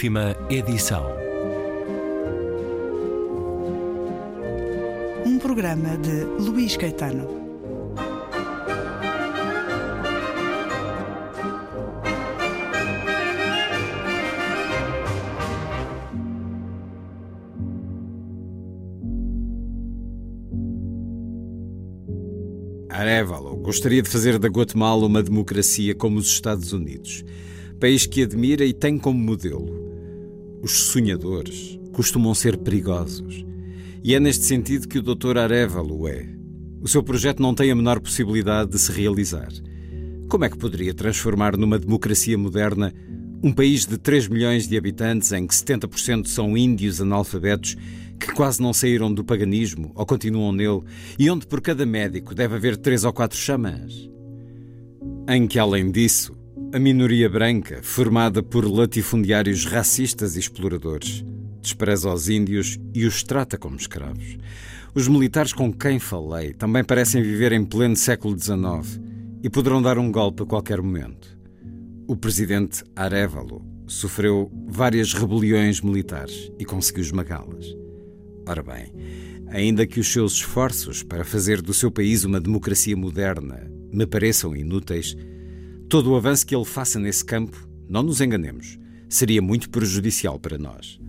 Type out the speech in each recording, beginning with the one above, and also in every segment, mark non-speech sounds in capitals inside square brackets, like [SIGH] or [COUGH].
Última edição. Um programa de Luís Caetano. Arevalo gostaria de fazer da Guatemala uma democracia como os Estados Unidos, país que admira e tem como modelo. Os sonhadores costumam ser perigosos. E é neste sentido que o Dr. Arevalo é. O seu projeto não tem a menor possibilidade de se realizar. Como é que poderia transformar numa democracia moderna um país de 3 milhões de habitantes em que 70% são índios analfabetos que quase não saíram do paganismo ou continuam nele e onde por cada médico deve haver três ou quatro xamãs? Em que, além disso, a minoria branca, formada por latifundiários racistas e exploradores, despreza os índios e os trata como escravos. Os militares com quem falei também parecem viver em pleno século XIX e poderão dar um golpe a qualquer momento. O presidente Arevalo sofreu várias rebeliões militares e conseguiu esmagá-las. Ora bem, ainda que os seus esforços para fazer do seu país uma democracia moderna me pareçam inúteis, todo o avanço que ele faça nesse campo, não nos enganemos, seria muito prejudicial para nós.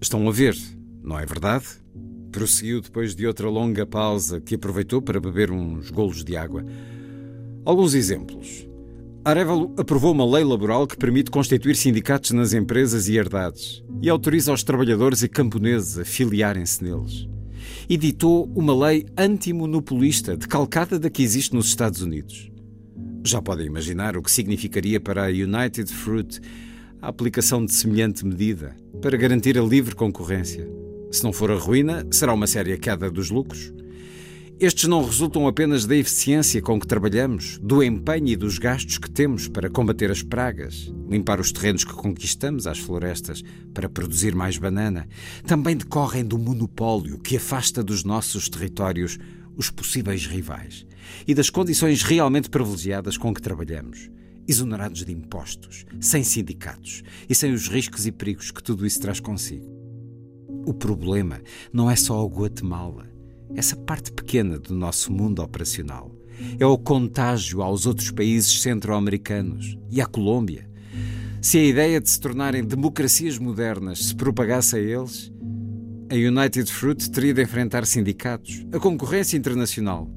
Estão a ver, não é verdade? Prosseguiu depois de outra longa pausa que aproveitou para beber uns golos de água. Alguns exemplos. Arevalo aprovou uma lei laboral que permite constituir sindicatos nas empresas e herdades e autoriza os trabalhadores e camponeses a filiarem-se neles. Editou uma lei antimonopolista decalcada da que existe nos Estados Unidos. Já podem imaginar o que significaria para a United Fruit a aplicação de semelhante medida para garantir a livre concorrência. Se não for a ruína, será uma séria queda dos lucros. Estes não resultam apenas da eficiência com que trabalhamos, do empenho e dos gastos que temos para combater as pragas, limpar os terrenos que conquistamos às florestas para produzir mais banana. Também decorrem do monopólio que afasta dos nossos territórios os possíveis rivais e das condições realmente privilegiadas com que trabalhamos exonerados de impostos, sem sindicatos e sem os riscos e perigos que tudo isso traz consigo. O problema não é só o Guatemala, essa parte pequena do nosso mundo operacional. É o contágio aos outros países centro-americanos e à Colômbia. Se a ideia de se tornarem democracias modernas se propagasse a eles, a United Fruit teria de enfrentar sindicatos, a concorrência internacional,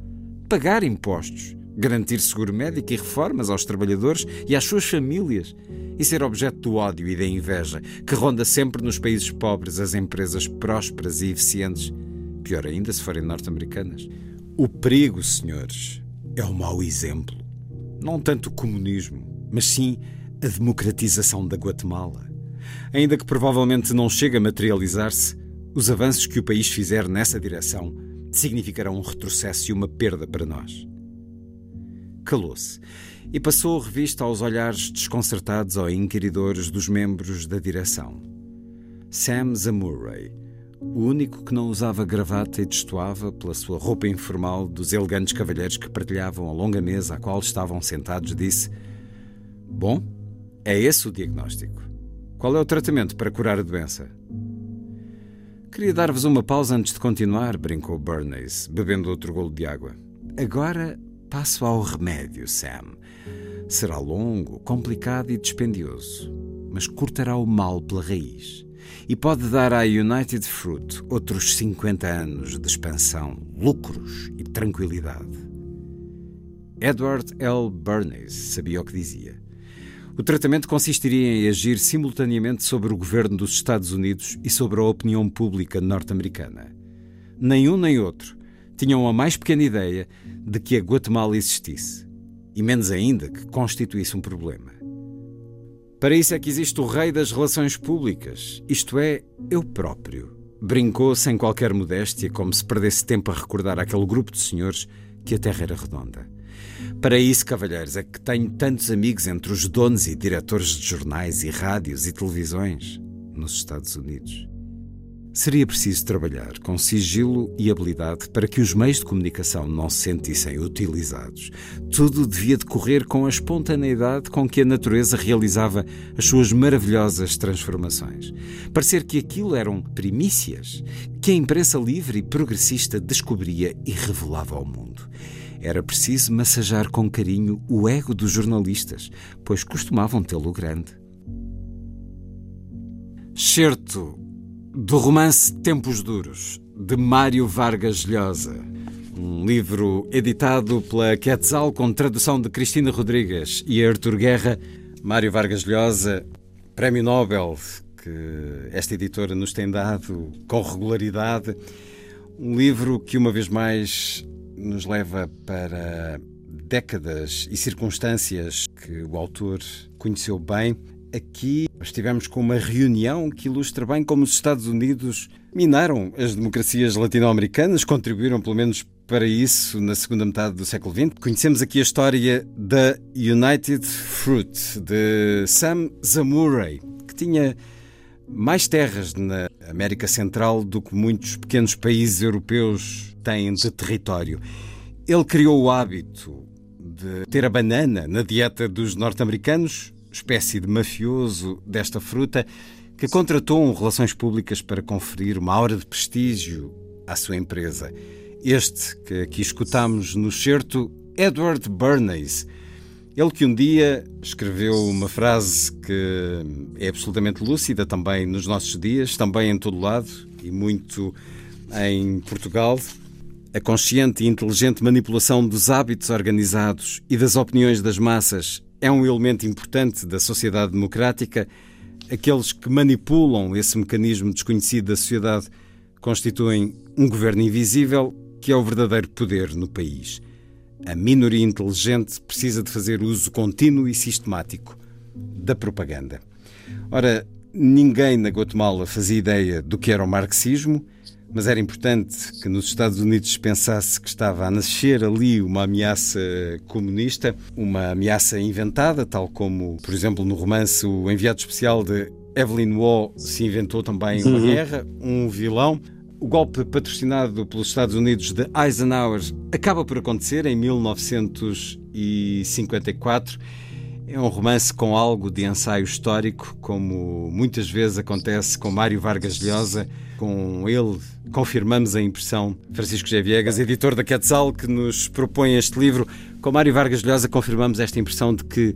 pagar impostos garantir seguro médico e reformas aos trabalhadores e às suas famílias e ser objeto do ódio e da inveja que ronda sempre nos países pobres as empresas prósperas e eficientes, pior ainda se forem norte-americanas. O perigo, senhores, é o mau exemplo. Não tanto o comunismo, mas sim a democratização da Guatemala. Ainda que provavelmente não chegue a materializar-se, os avanços que o país fizer nessa direção significarão um retrocesso e uma perda para nós calou-se e passou revista aos olhares desconcertados ou inquiridores dos membros da direção. Sam Zamurray, o único que não usava gravata e destoava pela sua roupa informal dos elegantes cavalheiros que partilhavam a longa mesa à qual estavam sentados, disse: Bom, é esse o diagnóstico. Qual é o tratamento para curar a doença? Queria dar-vos uma pausa antes de continuar, brincou Bernays, bebendo outro golo de água. Agora Passo ao remédio, Sam. Será longo, complicado e dispendioso, mas cortará o mal pela raiz e pode dar à United Fruit outros 50 anos de expansão, lucros e tranquilidade. Edward L. Bernays sabia o que dizia. O tratamento consistiria em agir simultaneamente sobre o governo dos Estados Unidos e sobre a opinião pública norte-americana. Nenhum nem outro tinham a mais pequena ideia de que a Guatemala existisse, e menos ainda que constituísse um problema. Para isso é que existe o rei das relações públicas, isto é, eu próprio. Brincou sem qualquer modéstia, como se perdesse tempo a recordar aquele grupo de senhores que a terra era redonda. Para isso, cavalheiros, é que tenho tantos amigos entre os donos e diretores de jornais e rádios e televisões nos Estados Unidos. Seria preciso trabalhar com sigilo e habilidade para que os meios de comunicação não se sentissem utilizados. Tudo devia decorrer com a espontaneidade com que a natureza realizava as suas maravilhosas transformações. Parecer que aquilo eram primícias que a imprensa livre e progressista descobria e revelava ao mundo. Era preciso massajar com carinho o ego dos jornalistas, pois costumavam tê-lo grande. Certo do romance Tempos Duros, de Mário Vargas Llosa. Um livro editado pela Quetzal com tradução de Cristina Rodrigues e Artur Guerra. Mário Vargas Llosa, Prémio Nobel, que esta editora nos tem dado com regularidade. Um livro que, uma vez mais, nos leva para décadas e circunstâncias que o autor conheceu bem Aqui estivemos com uma reunião que ilustra bem como os Estados Unidos minaram as democracias latino-americanas, contribuíram pelo menos para isso na segunda metade do século XX. Conhecemos aqui a história da United Fruit, de Sam Zamurray, que tinha mais terras na América Central do que muitos pequenos países europeus têm de território. Ele criou o hábito de ter a banana na dieta dos norte-americanos espécie de mafioso desta fruta, que contratou um Relações Públicas para conferir uma aura de prestígio à sua empresa. Este que aqui escutamos no certo, Edward Bernays. Ele que um dia escreveu uma frase que é absolutamente lúcida também nos nossos dias, também em todo lado e muito em Portugal. A consciente e inteligente manipulação dos hábitos organizados e das opiniões das massas é um elemento importante da sociedade democrática. Aqueles que manipulam esse mecanismo desconhecido da sociedade constituem um governo invisível que é o verdadeiro poder no país. A minoria inteligente precisa de fazer uso contínuo e sistemático da propaganda. Ora, ninguém na Guatemala fazia ideia do que era o marxismo mas era importante que nos Estados Unidos se pensasse que estava a nascer ali uma ameaça comunista, uma ameaça inventada, tal como, por exemplo, no romance O Enviado Especial de Evelyn Waugh se inventou também uma uhum. guerra, um vilão. O golpe patrocinado pelos Estados Unidos de Eisenhower acaba por acontecer em 1954 é um romance com algo de ensaio histórico, como muitas vezes acontece com Mário Vargas Llosa. Com ele confirmamos a impressão Francisco G. Viegas, editor da Quetzal, que nos propõe este livro. Com Mário Vargas Llosa confirmamos esta impressão de que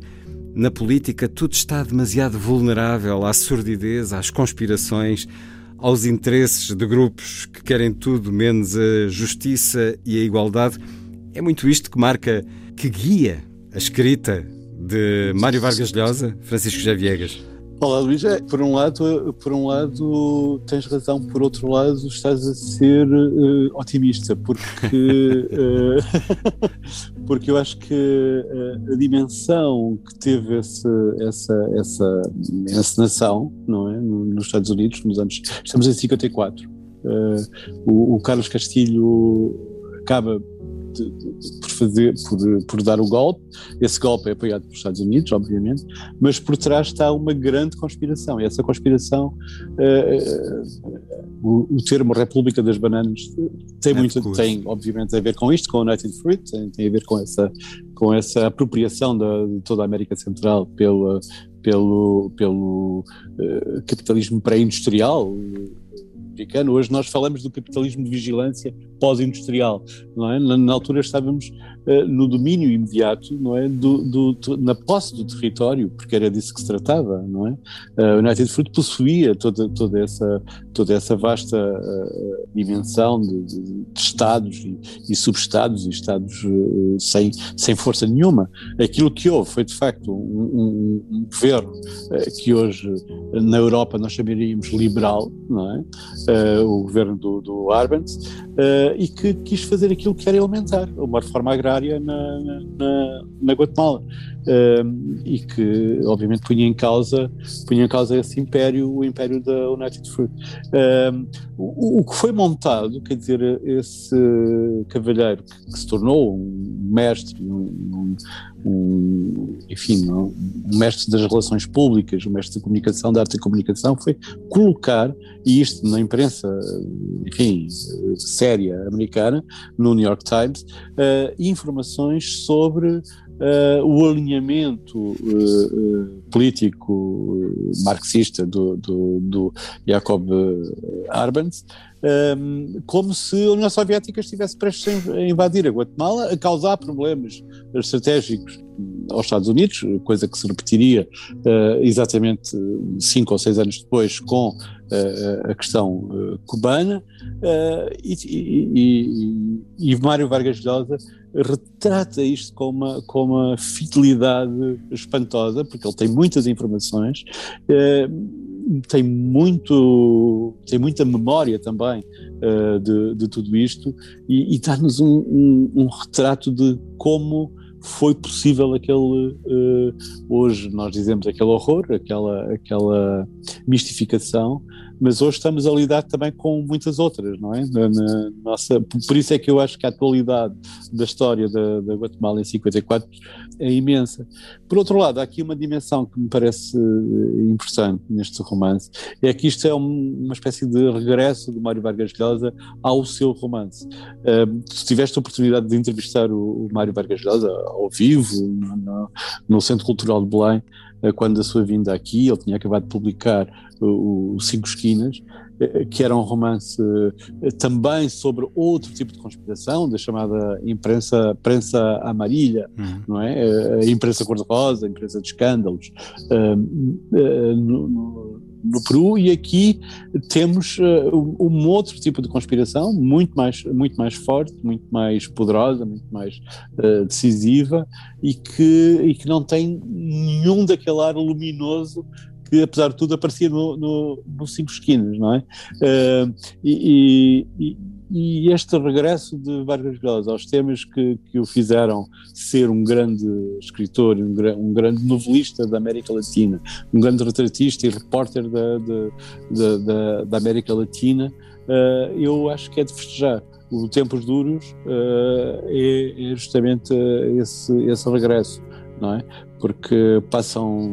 na política tudo está demasiado vulnerável à sordidez, às conspirações, aos interesses de grupos que querem tudo menos a justiça e a igualdade. É muito isto que marca, que guia a escrita de Mário Vargas Llosa, Francisco José Viegas. Olá Luís, é, por um lado, por um lado tens razão, por outro lado estás a ser uh, otimista, porque uh, [LAUGHS] [LAUGHS] porque eu acho que uh, a dimensão que teve esse, essa essa encenação, não é, nos Estados Unidos nos anos estamos em 54, o, o Carlos Castilho acaba de, de, por fazer, por, por dar o golpe. Esse golpe é apoiado pelos Estados Unidos, obviamente, mas por trás está uma grande conspiração. E essa conspiração, uh, o, o, termo República das Bananas tem é muito, tem obviamente a ver com isto, com o United Fruit, tem, tem a ver com essa, com essa apropriação da, de toda a América Central pela, pelo, pelo uh, capitalismo pré-industrial americano. Hoje nós falamos do capitalismo de vigilância pós-industrial, não é? Na, na, altura estávamos uh, no domínio imediato, não é? Do, do, na posse do território, porque era disso que se tratava, não é? Uh, o United Fruit possuía toda, toda, essa, toda essa vasta uh, dimensão de, de, de, estados e, e subestados e estados sem, sem força nenhuma. Aquilo que houve foi, de facto, um, um, um governo que hoje na Europa nós chamaríamos liberal, não é? O governo do, do Arbenz, uh, e que quis fazer aquilo que era elementar, uma reforma agrária na, na, na Guatemala. Uh, e que obviamente punha em causa punha em causa esse império o império da United Fruit uh, o, o, que foi montado quer dizer esse cavalheiro que, que se tornou um mestre, um, um, enfim, um, mestre das relações públicas, um mestre da comunicação, da arte da comunicação, foi colocar, e isto na imprensa, enfim, séria americana, no New York Times, uh, informações sobre Uh, o alinhamento uh, uh, político marxista do, do, do Jacob Arbenz, um, como se a União Soviética estivesse prestes a invadir a Guatemala, a causar problemas estratégicos aos Estados Unidos, coisa que se repetiria exatamente cinco ou seis anos depois com a questão cubana, e, e, e, e Mário Vargas Llosa retrata isto com uma, com uma fidelidade espantosa, porque ele tem muitas informações, eh, tem, muito, tem muita memória também eh, de, de, tudo isto e, e dá-nos um, um, um, retrato de como foi possível aquele, eh, hoje nós dizemos aquele horror, aquela, aquela mistificação, mas hoje estamos a lidar também com muitas outras, não é? Na, na nossa, por isso é que eu acho que a atualidade da história da, da, Guatemala em 54 é imensa. Por outro lado, há aqui uma dimensão que me parece eh, importante neste romance, é que isto é um, uma espécie de regresso do Mário Vargas Llosa ao seu romance. Um, se tiveste a oportunidade de entrevistar o, o Mário Vargas Llosa ao vivo, no, no, Centro Cultural de Belém, quando da sua vinda aqui, ele tinha acabado de publicar o, o Cinco Esquinas, eh, que era um romance eh, também sobre outro tipo de conspiração, da chamada imprensa, imprensa amarilha, uhum. não é? A imprensa cor-de-rosa, a imprensa de escândalos, no, no, Peru, e aqui temos um outro tipo de conspiração, muito mais, muito mais forte, muito mais poderosa, muito mais decisiva, e que, e que não tem nenhum daquele ar luminoso que apesar de tudo aparecia no, no, no Cinco Esquinas, não é? Uh, e, e, e, este regresso de Vargas Llosa aos temas que, que o fizeram ser um grande escritor, um, um grande novelista da América Latina, um grande retratista e repórter da, da, da, da América Latina, uh, eu acho que é de festejar o Tempos Duros uh, é, é, justamente esse, esse regresso, não é? Porque passam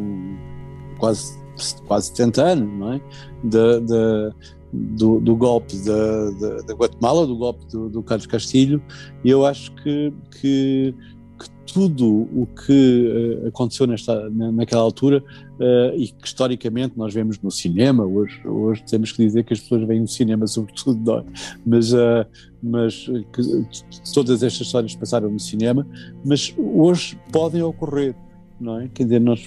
quase quase 70 anos, não é? De, de, do, do, golpe da, da, Guatemala, do golpe do, do, Carlos Castilho, e eu acho que, que, que tudo o que uh, aconteceu nesta, naquela altura uh, e que historicamente nós vemos no cinema, hoje, hoje temos que dizer que as pessoas veem no cinema [LAUGHS] sobretudo nós, mas, uh, mas todas estas histórias passaram no cinema, mas hoje podem ocorrer, não é? Quer dizer, nós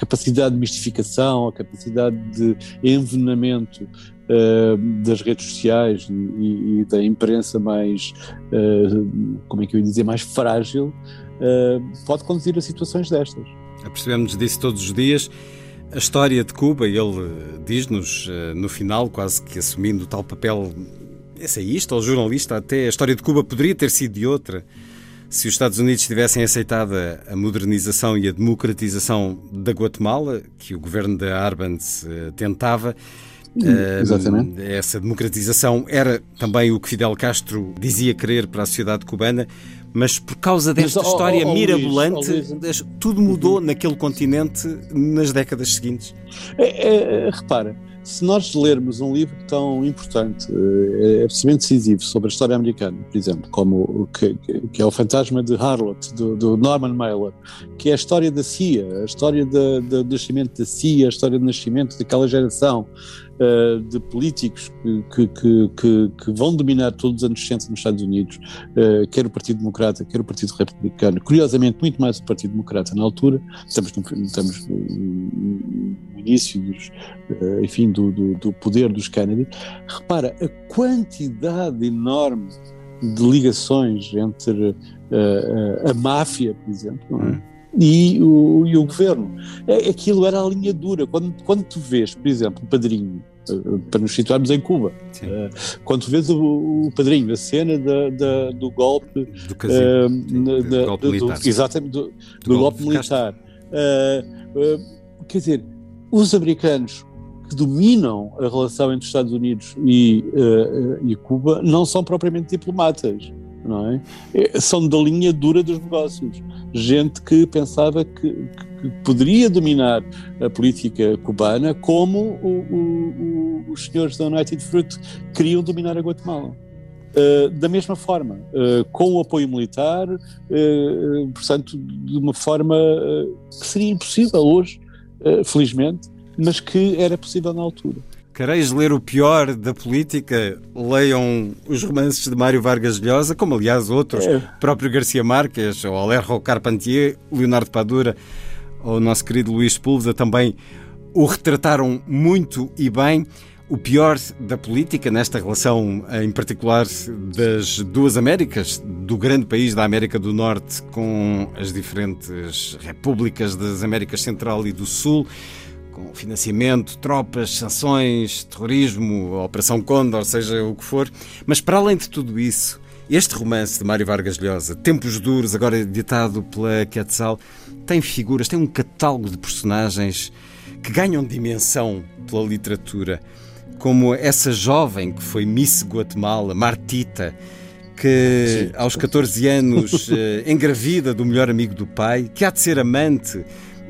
capacidade de mistificação, a capacidade de envenenamento uh, das redes sociais e, e, da imprensa mais, uh, como é que eu ia dizer, mais frágil, uh, pode conduzir a situações destas. Apercebemos disso todos os dias. A história de Cuba, ele diz-nos no final, quase que assumindo tal papel ensaísta ou jornalista, até a história de Cuba poderia ter sido de outra se os Estados Unidos tivessem aceitado a modernização e a democratização da Guatemala, que o governo de Arbenz uh, tentava, uh, Exatamente. essa democratização era também o que Fidel Castro dizia querer para a sociedade cubana, mas por causa desta mas, história oh, oh, mirabolante, Luís, oh, Luís. tudo mudou uhum. naquele continente nas décadas seguintes. É, é repara, se nós lermos um livro tão importante, eh, é absolutamente decisivo sobre a história americana, por exemplo, como que, que é o Fantasma de Harlot, do, do, Norman Mailer, que é a história da CIA, a história do nascimento da CIA, a história do nascimento daquela geração uh, de políticos que, que, que, que, vão dominar todos os anos 60 nos Estados Unidos, uh, quer o Partido Democrata, quer o Partido Republicano, curiosamente muito mais o Partido Democrata na altura, estamos no, estamos no início dos, uh, enfim, do, do, do, poder dos Kennedy, repara a quantidade enorme de ligações entre a máfia, por exemplo, é? E o, e o governo. É, aquilo era a linha dura. Quando, quando tu vês, por exemplo, o padrinho, eh, para nos situarmos em Cuba, uh, quando tu vês o, o padrinho, a cena da, da, do golpe, do, casino, uh, da, golpe do, exatamente, do, do golpe, militar. Uh, quer dizer, os americanos que dominam a relação entre os Estados Unidos e, e Cuba não são propriamente diplomatas não é? é? São da linha dura dos negócios. Gente que pensava que, que poderia dominar a política cubana como o, o, os senhores da United Fruit queriam dominar a Guatemala. Uh, da mesma forma, uh, com o apoio militar, uh, portanto, de uma forma que seria impossível hoje, felizmente, mas que era possível na altura. Quereis ler o pior da política? Leiam os romances de Mário Vargas Llosa, como aliás outros, é. próprio Garcia Marques, ou Alejo Carpentier, Leonardo Padura, ou o nosso querido Luís Pulveda também o retrataram muito e bem. O pior da política, nesta relação em particular das duas Américas, do grande país da América do Norte com as diferentes repúblicas das Américas Central e do Sul, com financiamento, tropas, sanções, terrorismo, Operação Condor, seja o que for. Mas para além de tudo isso, este romance de Mário Vargas Llosa, Tempos Duros, agora editado pela Quetzal, tem figuras, tem um catálogo de personagens que ganham dimensão pela literatura, como essa jovem que foi Miss Guatemala, Martita, que aos 14 anos eh, engravida do melhor amigo do pai, que há de ser amante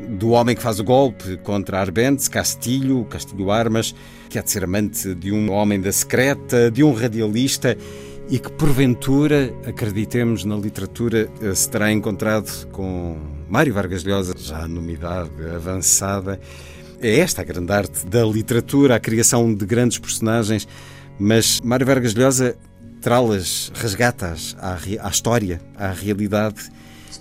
do homem que faz o golpe contra Arbentes, Castilho, Castilho Armas, que há de ser amante de um homem da secreta, de um radialista e que porventura, acreditemos na literatura, eh, se terá encontrado com Mário Vargas Llosa, já numa idade avançada. É esta a grande arte da literatura, a criação de grandes personagens, mas Mário Vargas Llosa trá-las, resgata-as à, à história, à realidade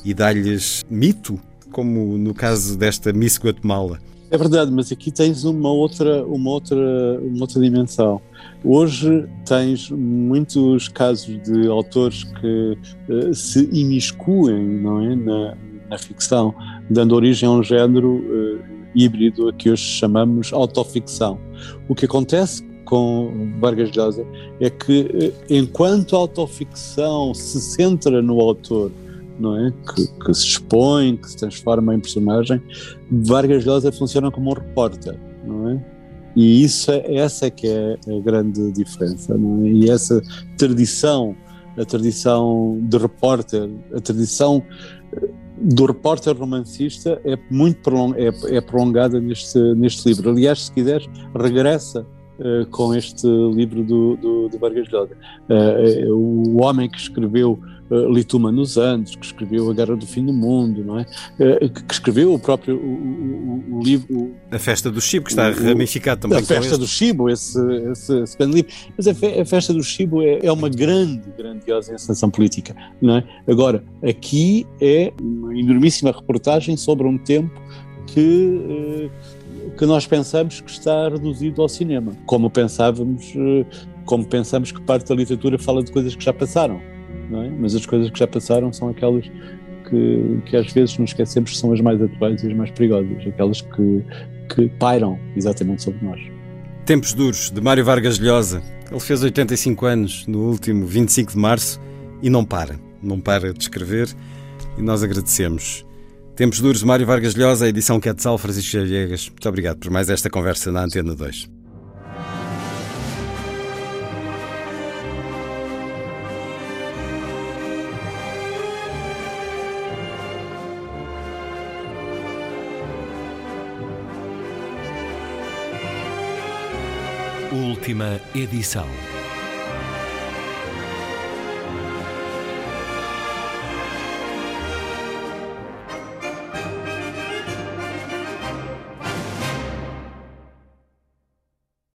e dá-lhes mito como no caso desta Miss Guatemala. É verdade, mas aqui tens uma outra, uma outra, uma outra dimensão. Hoje tens muitos casos de autores que uh, se imiscuem não é, na, na, ficção, dando origem a um género uh, híbrido a que hoje chamamos autoficção. O que acontece com Vargas Llosa é que, uh, enquanto a autoficção se centra no autor não é? Que, que, se expõe, que se transforma em personagem. Vargas Llosa funciona como um repórter, não é? E isso é, essa é que é a grande diferença, não é? E essa tradição, a tradição de repórter, a tradição do repórter romancista é muito prolong, é, é prolongada neste, neste livro. Aliás, se quiseres, regressa Uh, com este livro do, do, do Vargas Llosa. Uh, o homem que escreveu Lituma nos Andes, que escreveu A Guerra do Fim do Mundo, não é? Uh, que escreveu o próprio o, o, o livro. A Festa do Chibo, que está ramificado também. A Festa do Chibo, esse, esse, esse grande livro. Mas a, fe, a Festa do Chibo é, é, uma grande, grandiosa encenação política, não é? Agora, aqui é uma enormíssima reportagem sobre um tempo que. Uh, que nós pensamos que está reduzido ao cinema, como pensávamos, como pensamos que parte da literatura fala de coisas que já passaram é? mas as coisas que já passaram são aquelas que, que às vezes nos esquecemos que são as mais atuais e as mais perigosas, aquelas que, que pairam exatamente sobre nós. Tempos Duros, de Mário Vargas Llosa. Ele fez 85 anos no último 25 de março e não para, não para de escrever e nós agradecemos. Tempos Duros, de Mário Vargas Llosa, edição Quetzal Francisco Viegas. Muito obrigado por mais esta conversa na Antena 2. Última edição.